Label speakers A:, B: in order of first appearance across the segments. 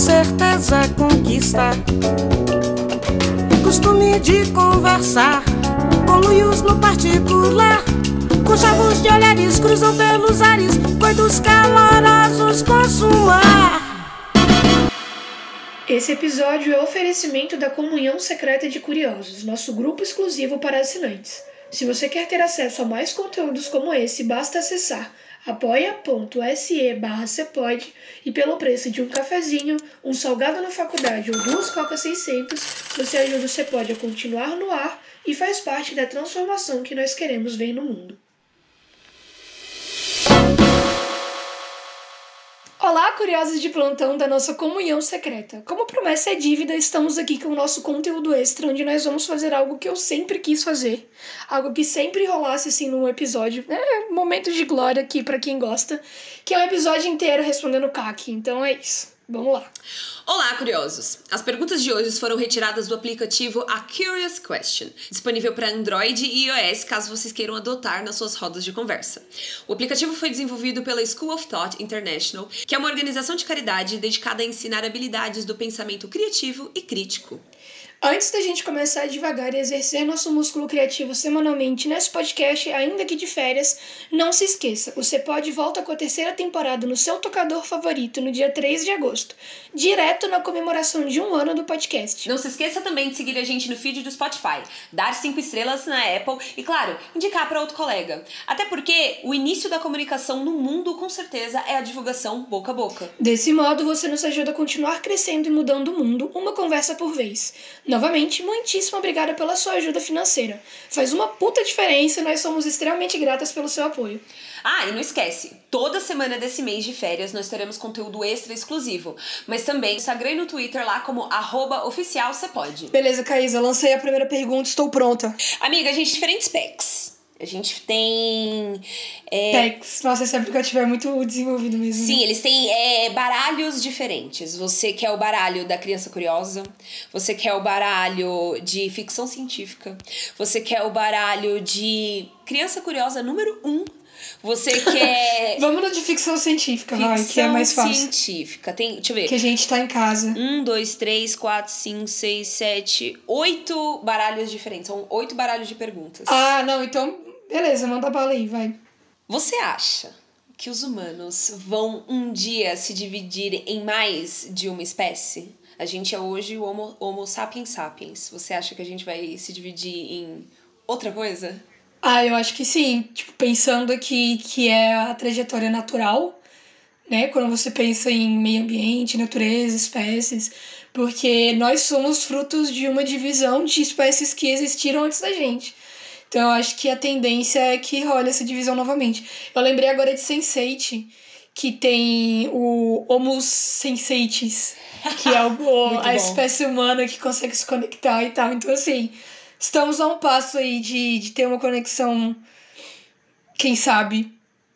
A: certeza conquista. Costume de conversar com luios no particular. Com chavos de olhares cruzam pelos ares, coitos calorosos consumar.
B: Esse episódio é oferecimento da Comunhão Secreta de Curiosos, nosso grupo exclusivo para assinantes. Se você quer ter acesso a mais conteúdos como esse, basta acessar apoia.se barra Cepode e pelo preço de um cafezinho, um salgado na faculdade ou duas Coca 600, você ajuda o Cepode a continuar no ar e faz parte da transformação que nós queremos ver no mundo. Olá, curiosos de plantão da nossa comunhão secreta. Como promessa é dívida, estamos aqui com o nosso conteúdo extra, onde nós vamos fazer algo que eu sempre quis fazer, algo que sempre rolasse assim num episódio. É momento de glória aqui para quem gosta, que é um episódio inteiro respondendo CAC. Então é isso. Vamos lá.
C: Olá, curiosos! As perguntas de hoje foram retiradas do aplicativo A Curious Question, disponível para Android e iOS caso vocês queiram adotar nas suas rodas de conversa. O aplicativo foi desenvolvido pela School of Thought International, que é uma organização de caridade dedicada a ensinar habilidades do pensamento criativo e crítico.
B: Antes da gente começar devagar e exercer nosso músculo criativo semanalmente nesse podcast, ainda que de férias, não se esqueça, o Cepod volta com a terceira temporada no seu tocador favorito no dia 3 de agosto, direto na comemoração de um ano do podcast.
C: Não se esqueça também de seguir a gente no feed do Spotify, dar cinco estrelas na Apple e, claro, indicar para outro colega. Até porque o início da comunicação no mundo, com certeza, é a divulgação boca a boca.
B: Desse modo, você nos ajuda a continuar crescendo e mudando o mundo, uma conversa por vez. Novamente, muitíssimo obrigada pela sua ajuda financeira. Faz uma puta diferença e nós somos extremamente gratas pelo seu apoio.
C: Ah, e não esquece, toda semana desse mês de férias nós teremos conteúdo extra exclusivo, mas também no Instagram e no Twitter lá como arroba oficial pode.
B: Beleza, Caísa, lancei a primeira pergunta, estou pronta.
C: Amiga, a gente diferentes packs. A gente tem.
B: É... Packs. Nossa, esse aplicativo é muito desenvolvido mesmo.
C: Sim, né? eles têm é, baralhos diferentes. Você quer o baralho da criança curiosa, você quer o baralho de ficção científica, você quer o baralho de criança curiosa número um. Você quer.
B: Vamos no de ficção científica, ficção vai, que é mais fácil.
C: científica. Tem, deixa eu ver.
B: Que a gente tá em casa.
C: Um, dois, três, quatro, cinco, seis, sete, oito baralhos diferentes. São oito baralhos de perguntas.
B: Ah, não, então Beleza, manda bala aí, vai.
C: Você acha que os humanos vão um dia se dividir em mais de uma espécie? A gente é hoje o Homo, homo sapiens sapiens. Você acha que a gente vai se dividir em outra coisa?
B: Ah, eu acho que sim. Tipo, pensando que, que é a trajetória natural, né? Quando você pensa em meio ambiente, natureza, espécies. Porque nós somos frutos de uma divisão de espécies que existiram antes da gente. Então eu acho que a tendência é que rola essa divisão novamente. Eu lembrei agora de Sense8, que tem o Homo Senseitis, que é o, a espécie humana que consegue se conectar e tal. Então, assim, estamos a um passo aí de, de ter uma conexão, quem sabe,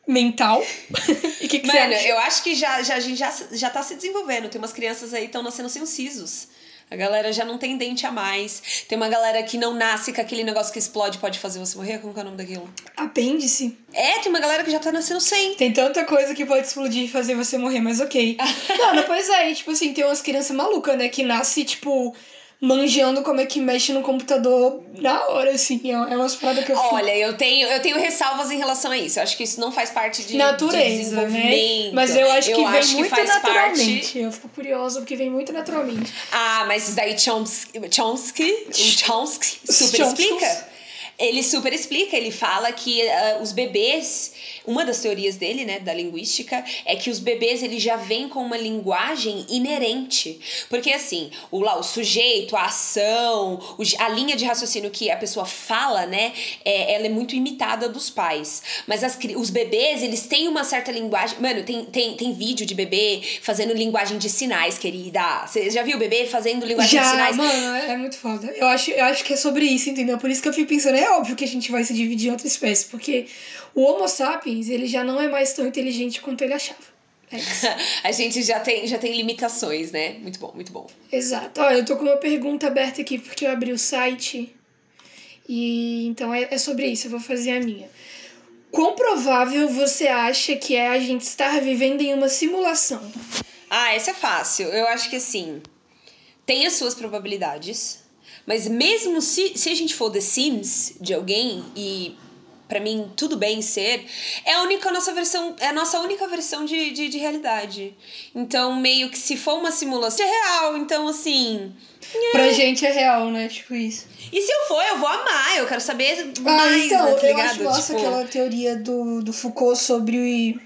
B: mental.
C: e que, que Mano, eu acho que já, já, a gente já, já tá se desenvolvendo. Tem umas crianças aí que estão nascendo sem os sisos. A galera já não tem dente a mais. Tem uma galera que não nasce com aquele negócio que explode pode fazer você morrer. Como é o nome daquilo?
B: Apêndice.
C: É, tem uma galera que já tá nascendo sem.
B: Tem tanta coisa que pode explodir e fazer você morrer, mas ok. não, depois aí, tipo assim, tem umas crianças malucas, né? Que nasce, tipo manjando como é que mexe no computador na hora, assim. É, é umas paradas que eu
C: Olha, eu tenho, eu tenho ressalvas em relação a isso. Eu acho que isso não faz parte de,
B: Natureza,
C: de desenvolvimento.
B: Né? Mas eu acho que eu vem acho muito que naturalmente. Parte... Eu fico curiosa porque vem muito naturalmente.
C: Ah, mas isso daí Chomsky, Chomsky, o Chomsky super Chomsky. explica. Ele super explica, ele fala que uh, os bebês uma das teorias dele, né, da linguística, é que os bebês eles já vêm com uma linguagem inerente. Porque assim, o, lá, o sujeito, a ação, o, a linha de raciocínio que a pessoa fala, né, é, ela é muito imitada dos pais. Mas as, os bebês, eles têm uma certa linguagem. Mano, tem, tem, tem vídeo de bebê fazendo linguagem de sinais, querida. Você já viu o bebê fazendo linguagem
B: já,
C: de sinais?
B: Mano, é muito foda. Eu acho, eu acho que é sobre isso, entendeu? Por isso que eu fico pensando, é óbvio que a gente vai se dividir em outra espécie, porque o Homo sapiens, ele já não é mais tão inteligente quanto ele achava. É
C: a gente já tem, já tem limitações, né? Muito bom, muito bom.
B: Exato. Olha, eu tô com uma pergunta aberta aqui porque eu abri o site. E então é, é sobre isso, eu vou fazer a minha. Quão provável você acha que é a gente estar vivendo em uma simulação?
C: Ah, essa é fácil. Eu acho que assim. Tem as suas probabilidades. Mas mesmo se, se a gente for The Sims de alguém e para mim tudo bem ser, é a única nossa versão, é a nossa única versão de, de, de, realidade. Então, meio que se for uma simulação, é real. Então, assim.
B: É. Pra gente é real, né? Tipo isso.
C: E se eu for, eu vou amar, eu quero saber ah, mais, então, né, tá
B: eu acho tipo... aquela teoria do, do Foucault sobre.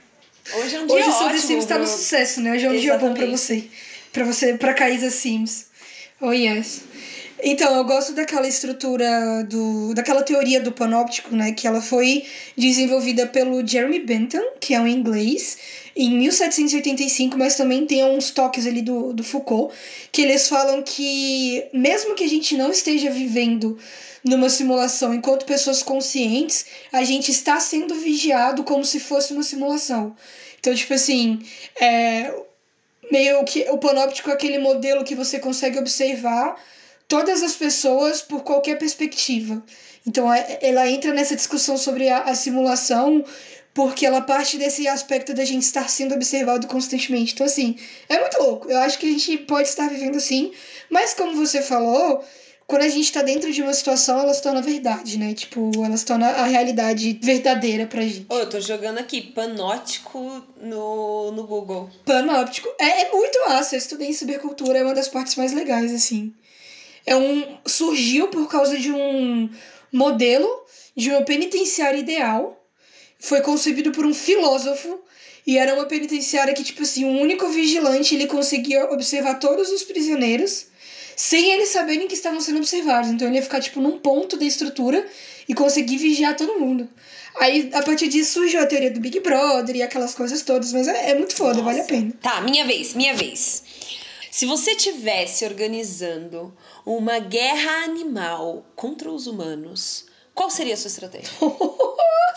C: Hoje é um dia Hoje
B: ótimo.
C: Hoje
B: Sims tá no sucesso, né? Hoje é um Exatamente. dia bom pra você. Pra você, pra Caísa Sims. Oh, yes. Então, eu gosto daquela estrutura, do, daquela teoria do panóptico, né? Que ela foi desenvolvida pelo Jeremy Bentham, que é um inglês, em 1785, mas também tem uns toques ali do, do Foucault, que eles falam que, mesmo que a gente não esteja vivendo numa simulação enquanto pessoas conscientes, a gente está sendo vigiado como se fosse uma simulação. Então, tipo assim, é, meio que o panóptico é aquele modelo que você consegue observar todas as pessoas por qualquer perspectiva. Então é, ela entra nessa discussão sobre a, a simulação porque ela parte desse aspecto da gente estar sendo observado constantemente. Então, assim, é muito louco. Eu acho que a gente pode estar vivendo assim, mas como você falou, quando a gente tá dentro de uma situação, ela se torna verdade, né? Tipo, ela se torna a realidade verdadeira pra gente.
C: Oh, eu tô jogando aqui panóptico no, no Google.
B: Panóptico. É, é muito massa. Eu estudei em cibercultura, é uma das partes mais legais, assim é um surgiu por causa de um modelo de uma penitenciária ideal. Foi concebido por um filósofo e era uma penitenciária que tipo assim, um único vigilante, ele conseguia observar todos os prisioneiros sem eles saberem que estavam sendo observados. Então ele ia ficar tipo num ponto da estrutura e conseguir vigiar todo mundo. Aí, a partir disso, surgiu a teoria do Big Brother e aquelas coisas todas, mas é, é muito foda, Nossa. vale a pena.
C: Tá, minha vez, minha vez. Se você tivesse organizando uma guerra animal contra os humanos, qual seria a sua estratégia?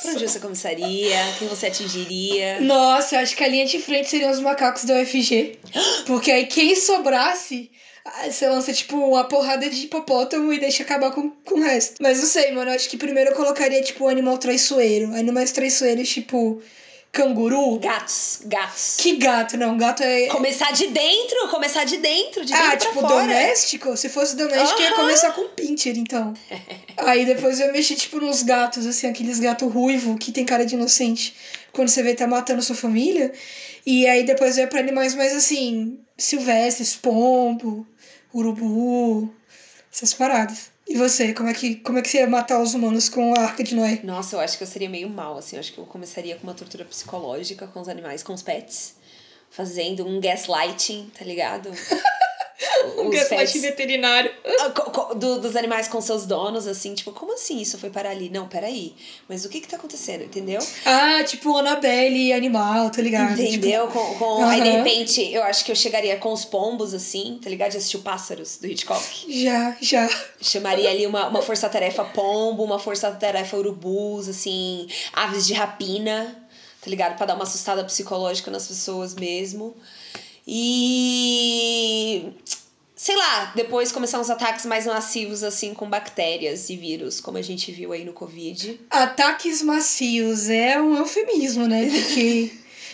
C: Pra onde você começaria? Quem você atingiria?
B: Nossa, eu acho que a linha de frente seriam os macacos da UFG. Porque aí quem sobrasse, você lança tipo uma porrada de hipopótamo e deixa acabar com, com o resto. Mas não sei, mano. Eu acho que primeiro eu colocaria tipo o animal traiçoeiro. Animais traiçoeiros, tipo Canguru?
C: Gatos, gatos.
B: Que gato? Não, gato é.
C: Começar de dentro, começar de dentro, de dentro
B: Ah, tipo, fora. doméstico? Se fosse doméstico, uhum. ia começar com pincher, então. Aí depois eu mexi, tipo, nos gatos, assim, aqueles gatos ruivo que tem cara de inocente. Quando você vê tá matando sua família. E aí depois eu ia pra animais mais assim, silvestres, pombo, urubu, essas paradas. E você, como é que, como é que você ia matar os humanos com a Arca de Noé?
C: Nossa, eu acho que eu seria meio mal, assim. Eu acho que eu começaria com uma tortura psicológica com os animais, com os pets. Fazendo um gaslighting, tá ligado?
B: um gaslight veterinário.
C: Ah, do, dos animais com seus donos, assim, tipo, como assim isso foi parar ali? Não, peraí. Mas o que que tá acontecendo, entendeu?
B: Ah, tipo Annabelle animal, tá ligado?
C: Entendeu? Tipo... Com, com... Uhum. Aí, de repente, eu acho que eu chegaria com os pombos, assim, tá ligado? Já assistiu Pássaros, do Hitchcock?
B: Já, já.
C: Chamaria ali uma, uma força-tarefa pombo, uma força-tarefa urubus, assim, aves de rapina, tá ligado? Pra dar uma assustada psicológica nas pessoas mesmo. E sei lá, depois começar uns ataques mais massivos, assim, com bactérias e vírus, como a gente viu aí no Covid.
B: Ataques macios é um eufemismo, né? Porque.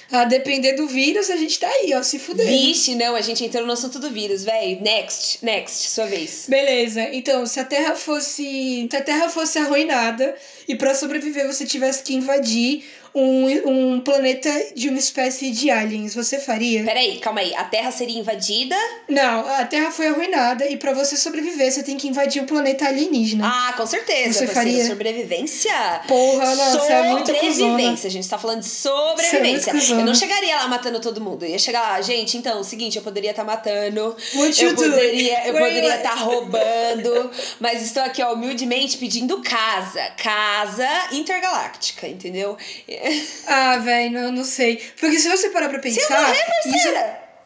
B: A depender do vírus, a gente tá aí, ó, se fudendo.
C: Vixe, não, a gente entrou no assunto do vírus, velho. Next, next, sua vez.
B: Beleza. Então, se a Terra fosse. Se a Terra fosse arruinada e para sobreviver você tivesse que invadir um, um planeta de uma espécie de aliens, você faria?
C: Peraí, calma aí. A Terra seria invadida?
B: Não, a Terra foi arruinada e para você sobreviver, você tem que invadir o um planeta alienígena.
C: Ah, com certeza. Você faria? Sobrevivência?
B: Porra, não, você é muito
C: Sobrevivência. A gente tá falando de sobrevivência. É eu não chegaria lá matando todo mundo. Eu ia chegar lá, gente, então, é o seguinte, eu poderia estar tá matando.
B: What
C: eu poderia, eu poderia estar tá roubando. mas estou aqui, ó, humildemente pedindo casa. Casa intergaláctica, entendeu?
B: Ah, velho, não, não sei. Porque se você parar pra pensar. Se
C: morrer, isso,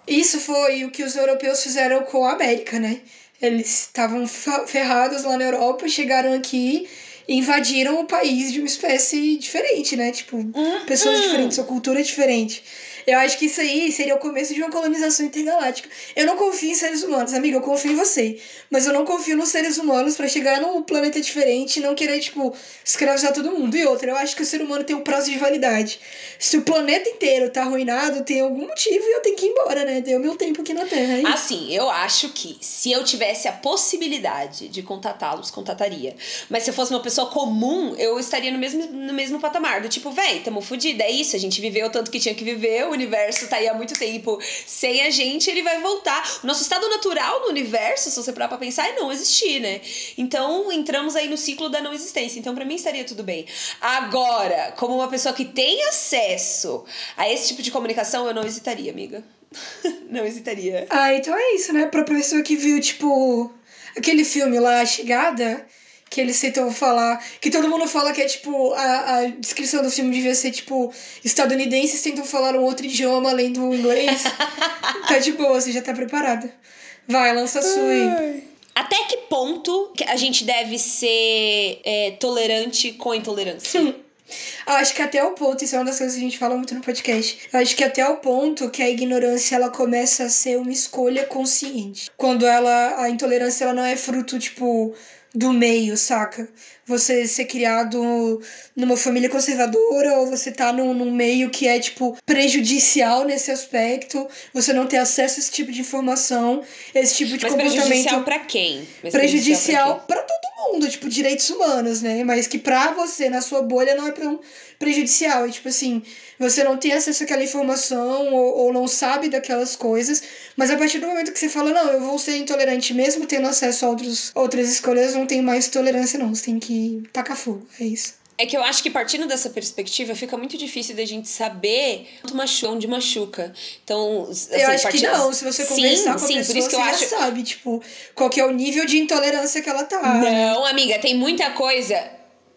B: isso foi o que os europeus fizeram com a América, né? Eles estavam ferrados lá na Europa, chegaram aqui invadiram o país de uma espécie diferente, né? Tipo,
C: Uhum.
B: pessoas diferentes, sua cultura é diferente. Eu acho que isso aí seria o começo de uma colonização intergaláctica. Eu não confio em seres humanos, amiga, eu confio em você. Mas eu não confio nos seres humanos pra chegar num planeta diferente e não querer, tipo, escravizar todo mundo. E outra, eu acho que o ser humano tem um prazo de validade. Se o planeta inteiro tá arruinado, tem algum motivo e eu tenho que ir embora, né? Deu meu tempo aqui na Terra. é.
C: Assim, eu acho que se eu tivesse a possibilidade de contatá-los, contataria. Mas se eu fosse uma pessoa comum, eu estaria no mesmo, no mesmo patamar. Do tipo, véi, tamo fudido. É isso, a gente viveu tanto que tinha que viver, o universo tá aí há muito tempo sem a gente, ele vai voltar. O nosso estado natural no universo, se você parar pra pensar, é não existir, né? Então, entramos aí no ciclo da não existência. Então, pra mim, estaria tudo bem. Agora, como uma pessoa que tem acesso a esse tipo de comunicação, eu não hesitaria, amiga. não hesitaria.
B: Ah, então é isso, né? Pra pessoa que viu, tipo, aquele filme lá, A Chegada, que eles tentam falar. Que todo mundo fala que é tipo. A, a descrição do filme devia ser tipo. Estadunidenses tentam falar um outro idioma além do inglês. tá de boa, você já tá preparada. Vai, lança a sua aí.
C: Até que ponto a gente deve ser é, tolerante com a intolerância?
B: Acho que até o ponto, isso é uma das coisas que a gente fala muito no podcast. Acho que até o ponto que a ignorância ela começa a ser uma escolha consciente. Quando ela a intolerância ela não é fruto tipo do meio, saca? Você ser criado numa família conservadora ou você tá num, num meio que é, tipo, prejudicial nesse aspecto, você não ter acesso a esse tipo de informação, esse tipo de
C: Mas
B: comportamento
C: prejudicial pra quem? Mas
B: prejudicial pra todo mundo, tipo, direitos humanos, né? Mas que pra você, na sua bolha, não é tão prejudicial. E, tipo assim, você não tem acesso àquela informação ou, ou não sabe daquelas coisas, mas a partir do momento que você fala, não, eu vou ser intolerante mesmo tendo acesso a outros, outras escolhas, não tem mais tolerância, não. Você tem que tacar fogo, é isso.
C: É que eu acho que partindo dessa perspectiva fica muito difícil da gente saber quanto machuca, onde machuca. Então, assim,
B: eu acho
C: partindo-
B: que não, se você
C: Sim,
B: conversar com a
C: sim,
B: pessoa,
C: por isso que eu
B: você
C: acho
B: já sabe, tipo, qual que é o nível de intolerância que ela tá.
C: Não, amiga, tem muita coisa.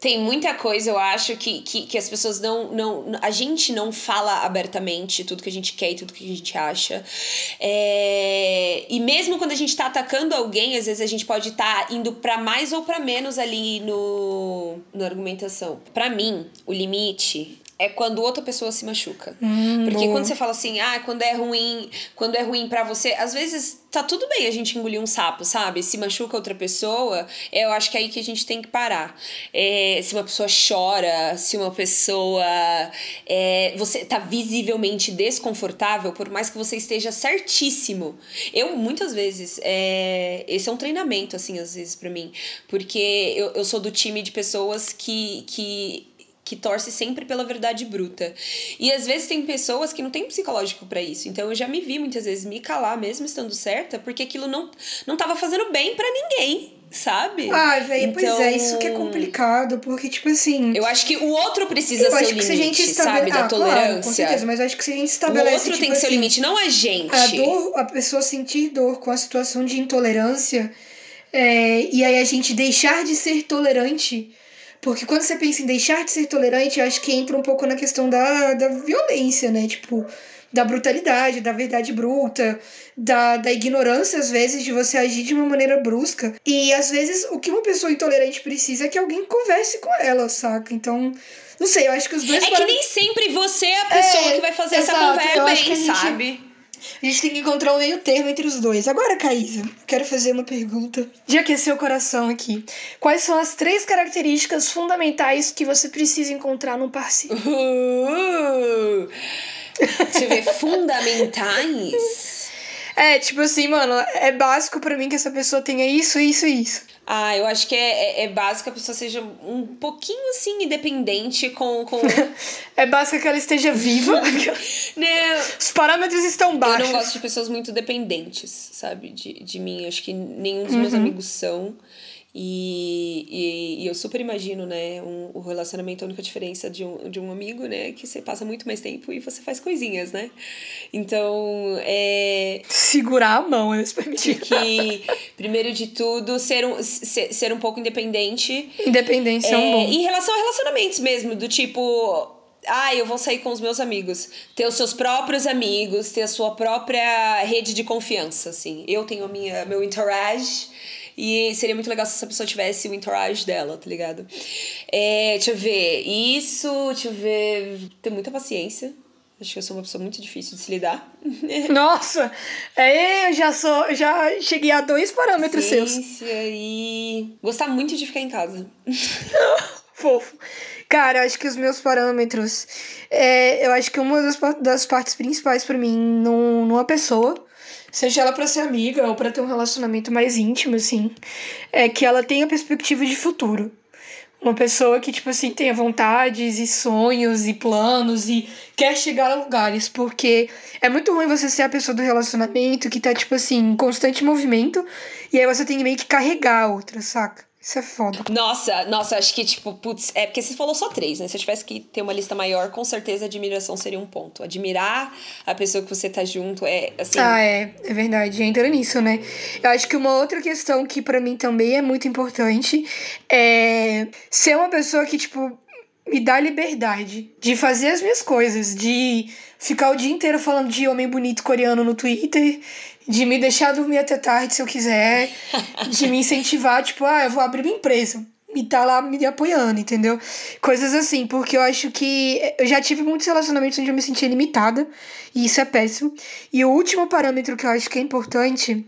C: Tem muita coisa, eu acho, que, que, que as pessoas não, não. A gente não fala abertamente tudo que a gente quer e tudo que a gente acha. É, e mesmo quando a gente tá atacando alguém, às vezes a gente pode estar indo pra mais ou pra menos ali no, na argumentação. Pra mim, o limite é quando outra pessoa se machuca.
B: Hum,
C: Porque
B: boa.
C: quando você fala assim, ah, quando é ruim, quando é ruim para você, às vezes tá tudo bem a gente engolir um sapo, sabe? Se machuca outra pessoa, eu acho que é aí que a gente tem que parar. É, se uma pessoa chora, se uma pessoa é, você tá visivelmente desconfortável, por mais que você esteja certíssimo. Eu muitas vezes é, esse é um treinamento assim às vezes para mim, porque eu, eu sou do time de pessoas que que que torce sempre pela verdade bruta. E às vezes tem pessoas que não têm psicológico pra isso. Então eu já me vi muitas vezes me calar mesmo estando certa, porque aquilo não não tava fazendo bem pra ninguém, sabe?
B: Ai, velho, pois
C: Então,
B: é, isso que é complicado, porque, tipo assim.
C: Eu acho que o outro precisa
B: Eu
C: ser
B: acho
C: o
B: que se a gente
C: limite,
B: estabele-
C: sabe, da
B: Ah, claro, com
C: tolerância.
B: certeza, mas eu acho que se a gente
C: o
B: estabelece.
C: outro
B: tipo
C: tem que ser o
B: assim,
C: limite, não a gente.
B: A dor, a pessoa sentir dor com a situação de intolerância é, e aí a gente deixar de ser tolerante. Porque quando você pensa em deixar de ser tolerante, eu acho que entra um pouco na questão da, da violência, né? Tipo, da brutalidade, da verdade bruta, da, da ignorância, às vezes, de você agir de uma maneira brusca. E às vezes o que uma pessoa intolerante precisa é que alguém converse com ela, saca? Então, não sei, eu acho que os dois
C: É que
B: para-
C: nem sempre você é a pessoa
B: É,
C: que vai fazer essa
B: exato,
C: conversa
B: eu acho que a
C: bem,
B: gente-
C: sabe?
B: A gente tem que encontrar um meio termo entre os dois. Agora, Caísa, quero fazer uma pergunta de aquecer o coração aqui. Quais são as três características fundamentais que você precisa encontrar num parceiro?
C: Uh, deixa eu ver, fundamentais.
B: É, tipo assim, mano, é básico pra mim que essa pessoa tenha isso, isso e isso.
C: Ah, eu acho que é, é, é básico que a pessoa seja um pouquinho assim independente com. com...
B: É básico que ela esteja viva.
C: não,
B: Os parâmetros estão
C: eu
B: baixos.
C: não gosto de pessoas muito dependentes, sabe? De, de mim. Acho que nenhum dos meus amigos são. E, e, e eu super imagino, né? Um, o relacionamento, a única diferença de um, de um amigo, né? Que você passa muito mais tempo e você faz coisinhas, né? Então, é.
B: Segurar a mão, eu
C: Acho
B: permitir.
C: que, primeiro de tudo, ser um, ser, ser um pouco independente.
B: Independência é, um
C: É,
B: bom.
C: em relação a relacionamentos mesmo, do tipo. Ah, eu vou sair com os meus amigos. Ter os seus próprios amigos, ter a sua própria rede de confiança, assim. Eu tenho a minha, meu entourage E seria muito legal se essa pessoa tivesse o entourage dela, tá ligado? É, deixa eu ver. Isso, deixa eu ver. Ter muita paciência. Acho que eu sou uma pessoa muito difícil de se lidar.
B: Nossa! É, eu já sou. Já cheguei a dois parâmetros
C: Paciência seus. E gostar muito de ficar em casa.
B: Fofo. Cara, acho que os meus parâmetros. É, eu acho que uma das, das partes principais para mim num, numa pessoa, seja ela para ser amiga ou para ter um relacionamento mais íntimo, assim, é que ela tenha perspectiva de futuro. Uma pessoa que, tipo assim, tenha vontades e sonhos e planos e quer chegar a lugares. Porque é muito ruim você ser a pessoa do relacionamento que tá, tipo assim, em constante movimento. E aí você tem meio que carregar a outra, saca? Isso é foda.
C: Nossa, nossa, acho que, tipo, putz, é porque você falou só três, né? Se eu tivesse que ter uma lista maior, com certeza admiração seria um ponto. Admirar a pessoa que você tá junto é, assim...
B: Ah, é, é verdade. Entra nisso, né? Eu acho que uma outra questão que para mim também é muito importante é ser uma pessoa que, tipo, me dá liberdade de fazer as minhas coisas, de ficar o dia inteiro falando de homem bonito coreano no Twitter, de me deixar dormir até tarde se eu quiser, de me incentivar, tipo, ah, eu vou abrir minha empresa. E tá lá me apoiando, entendeu? Coisas assim, porque eu acho que eu já tive muitos relacionamentos onde eu me sentia limitada, e isso é péssimo. E o último parâmetro que eu acho que é importante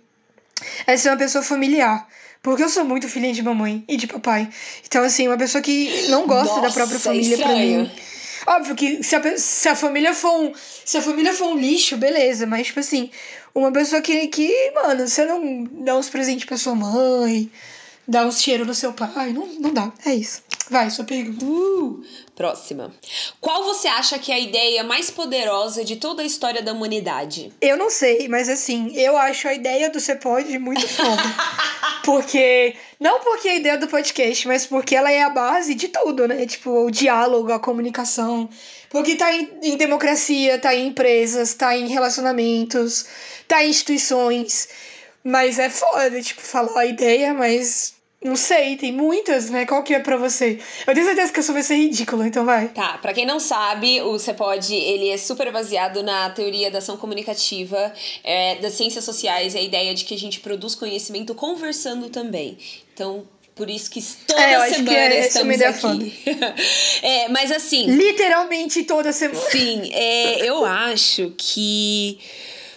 B: é ser uma pessoa familiar. Porque eu sou muito filhinha de mamãe e de papai. Então, assim, uma pessoa que não gosta Nossa, da própria família é pra mim. Óbvio que se a, se a família for um. Se a família for um lixo, beleza. Mas, tipo assim, uma pessoa que, que mano, você não dá uns presentes pra sua mãe, dá uns cheiros no seu pai. Não, não dá. É isso. Vai, sua pergunta.
C: Uh, próxima. Qual você acha que é a ideia mais poderosa de toda a história da humanidade?
B: Eu não sei, mas assim, eu acho a ideia do Você Pode muito foda. porque. Não porque a ideia do podcast, mas porque ela é a base de tudo, né? Tipo, o diálogo, a comunicação. Porque tá em, em democracia, tá em empresas, tá em relacionamentos, tá em instituições. Mas é foda, tipo, falar a ideia, mas não sei, tem muitas, né? Qual que é pra você? Eu tenho certeza que a sua vai ser ridícula, então vai.
C: Tá, pra quem não sabe, o Você Pode, ele é super baseado na teoria da ação comunicativa, é, das ciências sociais, e a ideia de que a gente produz conhecimento conversando também. Então, por isso que toda é, semana que é, estamos aqui. é, mas assim.
B: Literalmente toda semana.
C: Sim, é, eu acho que.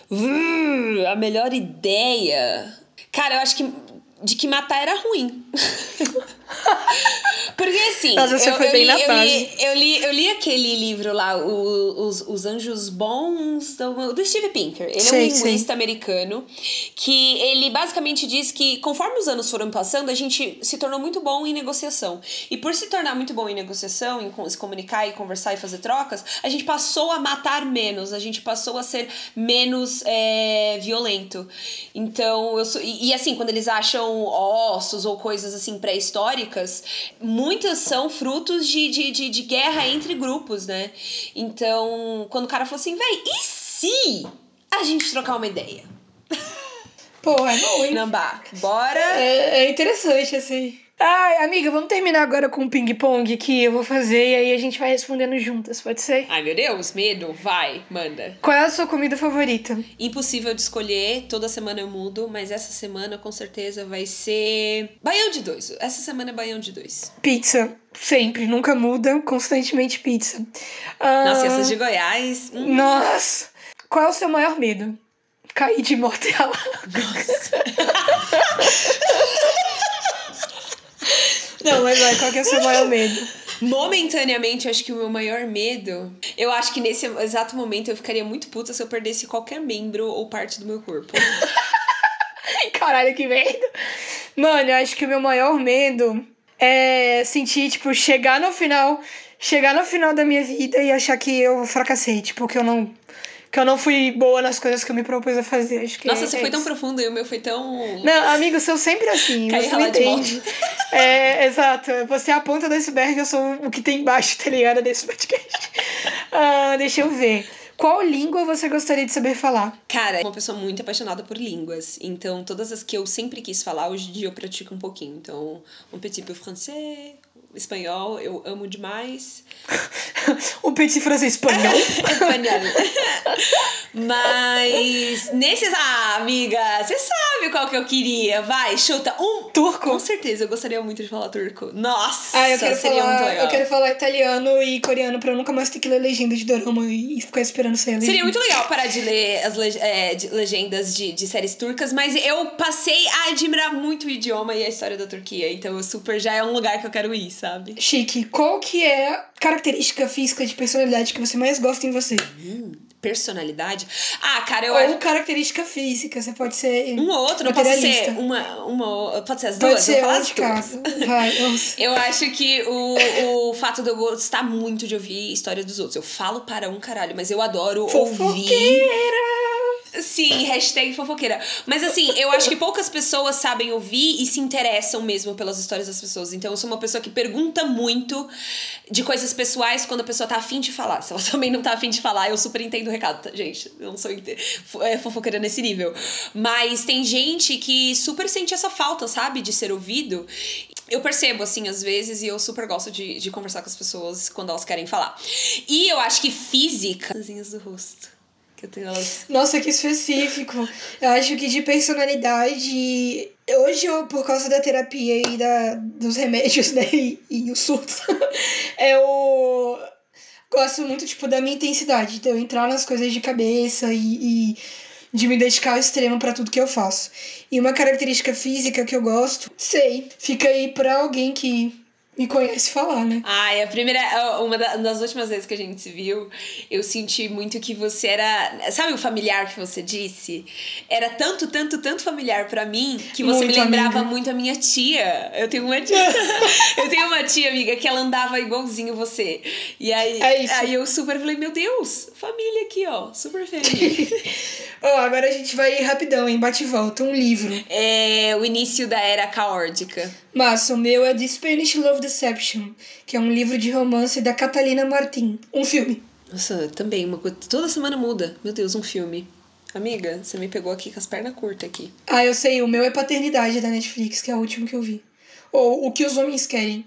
C: Uh, a melhor ideia. Cara, eu acho que de que matar era ruim. Porque assim, eu, eu, li, eu, li, eu, li, eu li aquele livro lá, o, os, os Anjos Bons, do, do Steve Pinker. Ele sim, é um linguista sim. americano que ele basicamente diz que conforme os anos foram passando, a gente se tornou muito bom em negociação. E por se tornar muito bom em negociação, em se comunicar e conversar e fazer trocas, a gente passou a matar menos, a gente passou a ser menos é, violento. Então, eu sou, e, e assim, quando eles acham ossos ou coisas assim pré-históricas, muitas são frutos de, de, de, de, guerra entre grupos, né? Então, quando o cara falou assim, véi, e se a gente trocar uma ideia?
B: Pô, é hein?
C: Nambá, bora!
B: É, é interessante, assim. Ai, amiga, vamos terminar agora com o ping-pong que eu vou fazer e aí a gente vai respondendo juntas, pode ser?
C: Ai, meu Deus, medo. Vai, manda.
B: Qual é a sua comida favorita?
C: Impossível de escolher, toda semana eu mudo, mas essa semana com certeza vai ser. Baião de dois. Essa semana é baião de dois.
B: Pizza. Sempre, nunca muda, constantemente pizza.
C: Nossa, essas de Goiás.
B: Hum. Nossa! Qual é o seu maior medo? Cair de. Nossa. Não, mas vai, qual que é o seu maior medo?
C: Momentaneamente, acho que o meu maior medo. Eu acho que nesse exato momento eu ficaria muito puta se eu perdesse qualquer membro ou parte do meu corpo.
B: Caralho, que medo. Mano, eu acho que o meu maior medo é sentir, tipo, chegar no final. Chegar no final da minha vida e achar que eu fracassei, tipo, que eu não que eu não fui boa nas coisas que eu me propus a fazer. Acho que
C: Nossa,
B: é,
C: você
B: é
C: foi
B: isso.
C: tão profundo e o meu foi tão.
B: Não, amigo, sou sempre assim. Cai você me entende. É, exato. Você é a ponta do iceberg, eu sou o que tem embaixo, tá ligado? Desse podcast. Uh, deixa eu ver. Qual língua você gostaria de saber falar?
C: Cara, uma pessoa muito apaixonada por línguas. Então, todas as que eu sempre quis falar, hoje em dia eu pratico um pouquinho. Então, um petit peu français, espanhol, eu amo demais.
B: um petit francês espanhol.
C: espanhol. Mas nesses. Ah, amiga, você sabe qual que eu queria. Vai, chuta. Um.
B: Turco?
C: Com certeza, eu gostaria muito de falar turco. Nossa,
B: ah, eu quero
C: seria
B: falar,
C: muito legal.
B: Eu quero falar italiano e coreano pra eu nunca mais ter que ler legenda de dorama e ficar esperando ser legenda.
C: Seria muito legal parar de ler as leg é, de legendas de, de séries turcas, mas eu passei a admirar muito o idioma e a história da Turquia. Então, eu super já é um lugar que eu quero ir, sabe?
B: Chique, qual que é a característica física de personalidade que você mais gosta em você?
C: Hum, personalidade? Ah, cara, eu
B: Ou
C: acho.
B: característica física, você pode ser.
C: Um ou outro, não pode ser uma, uma. Pode ser as
B: Pode
C: duas?
B: ser
C: eu vou falar as
B: de
C: duas.
B: cada. Vai.
C: Eu acho que o, o fato de eu gostar muito de ouvir história dos outros. Eu falo para um caralho, mas eu adoro ouvir. Sim, hashtag fofoqueira. Mas assim, eu acho que poucas pessoas sabem ouvir e se interessam mesmo pelas histórias das pessoas. Então eu sou uma pessoa que pergunta muito de coisas pessoais quando a pessoa tá afim de falar. Se ela também não tá afim de falar, eu super entendo o recado, tá, gente? Eu não sou é, fofoqueira nesse nível. Mas tem gente que super sente essa falta, sabe? De ser ouvido. Eu percebo, assim, às vezes, e eu super gosto de, de conversar com as pessoas quando elas querem falar. E eu acho que física. As do rosto. Que eu tenho elas.
B: Nossa, que específico. Eu acho que de personalidade. Hoje, eu, por causa da terapia e da, dos remédios, né? E, e o surto, eu gosto muito, tipo, da minha intensidade. De eu entrar nas coisas de cabeça e, e de me dedicar ao extremo pra tudo que eu faço. E uma característica física que eu gosto, sei, fica aí pra alguém que me conhece falar, né?
C: Ai, a primeira. Uma da- das últimas vezes que a gente se viu, eu senti muito que você era. Sabe o familiar que você disse? Era tanto, tanto, tanto familiar pra mim que você
B: Muito
C: me lembrava
B: amiga.
C: muito a minha tia. Eu tenho uma tia. eu tenho uma tia, amiga, que ela andava igualzinho você. E aí,
B: É isso.
C: aí eu super falei, meu Deus, família aqui, ó. Super feliz.
B: Ó, agora a gente vai rapidão, em bate e volta. Um livro.
C: é o início da era caórdica.
B: Massa, o meu é The Spanish Love Deception, que é um livro de romance da Catalina Martin. Um filme.
C: Nossa, também, uma coisa. Toda semana muda. Meu Deus, um filme. Amiga, você me pegou aqui com as pernas curtas aqui.
B: Ah, eu sei, o meu é Paternidade da Netflix, que é o último que eu vi. Ou O que os homens querem.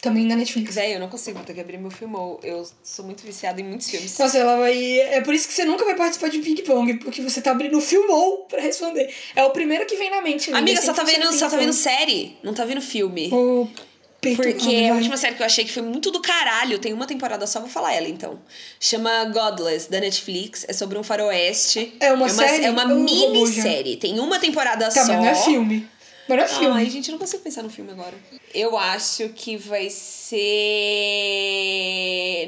B: Também da Netflix.
C: Véi, eu não consigo, vou ter que abrir meu filmou. Eu sou muito viciada em muitos filmes.
B: Nossa, ela vai. É por isso que você nunca vai participar de ping pong, porque você tá abrindo o filmou pra responder. É o primeiro que vem na mente. né?
C: Amiga,
B: É
C: só tá,
B: 100%
C: vendo, só tá vendo série, não tá vendo filme.
B: O
C: Porque
B: Ah,
C: a última série que eu achei que foi muito do caralho, tem uma temporada só, vou falar ela então. Chama Godless, da Netflix. É sobre um faroeste.
B: É uma série?
C: É uma
B: Eu não vou
C: minissérie. Tem uma temporada
B: Tá,
C: só.
B: mas não é filme. Mas não é filme.
C: Ai, gente, eu não consigo pensar no filme agora. Eu acho que vai ser.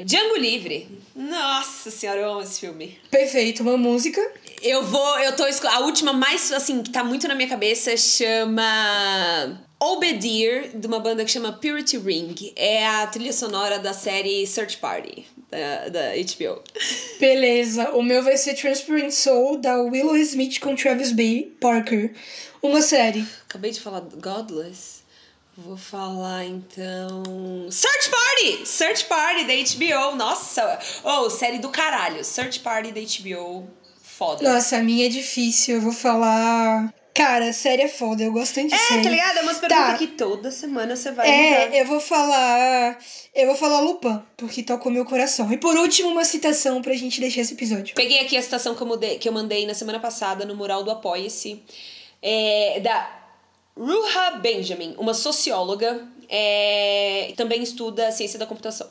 C: Django Livre. Nossa senhora, eu amo esse filme.
B: Perfeito, uma música.
C: Eu vou. Eu tô. A última mais, assim, que tá muito na minha cabeça chama. Obedir, de uma banda que chama Purity Ring. É a trilha sonora da série Search Party, da, da HBO.
B: Beleza, o meu vai ser Transparent Soul, da Willow Smith com Travis B. Parker. Uma série.
C: Acabei de falar Godless. Vou falar então. Search Party! Search Party da HBO. Nossa! Oh, série do caralho. Search Party da HBO. Foda.
B: Nossa, a minha é difícil. Eu vou falar. Cara, série é foda, eu gosto tanto de
C: É,
B: série.
C: tá ligado? É umas perguntas
B: Tá.
C: que toda semana você vai mudar.
B: É, eu vou falar. Eu vou falar Lupin, porque tocou meu coração. E por último, uma citação pra gente deixar esse episódio.
C: Peguei aqui a citação que eu, mudei- que eu mandei na semana passada no mural do Apoia-se, é, da Ruha Benjamin, uma socióloga, é, também estuda ciência da computação.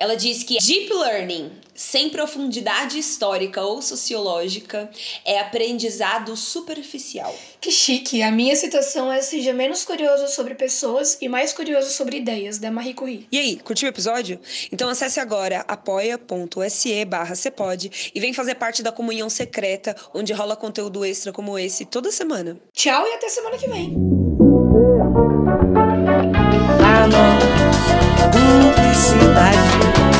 C: Ela diz que deep learning, sem profundidade histórica ou sociológica, é aprendizado superficial.
B: Que chique. A minha citação é seja menos curioso sobre pessoas e mais curioso sobre ideias, da Marie Curie.
C: E aí, curtiu o episódio? Então acesse agora apoia.se barra Cepode e vem fazer parte da comunhão secreta, onde rola conteúdo extra como esse toda semana.
B: Tchau e até semana que vem
D: publicidade.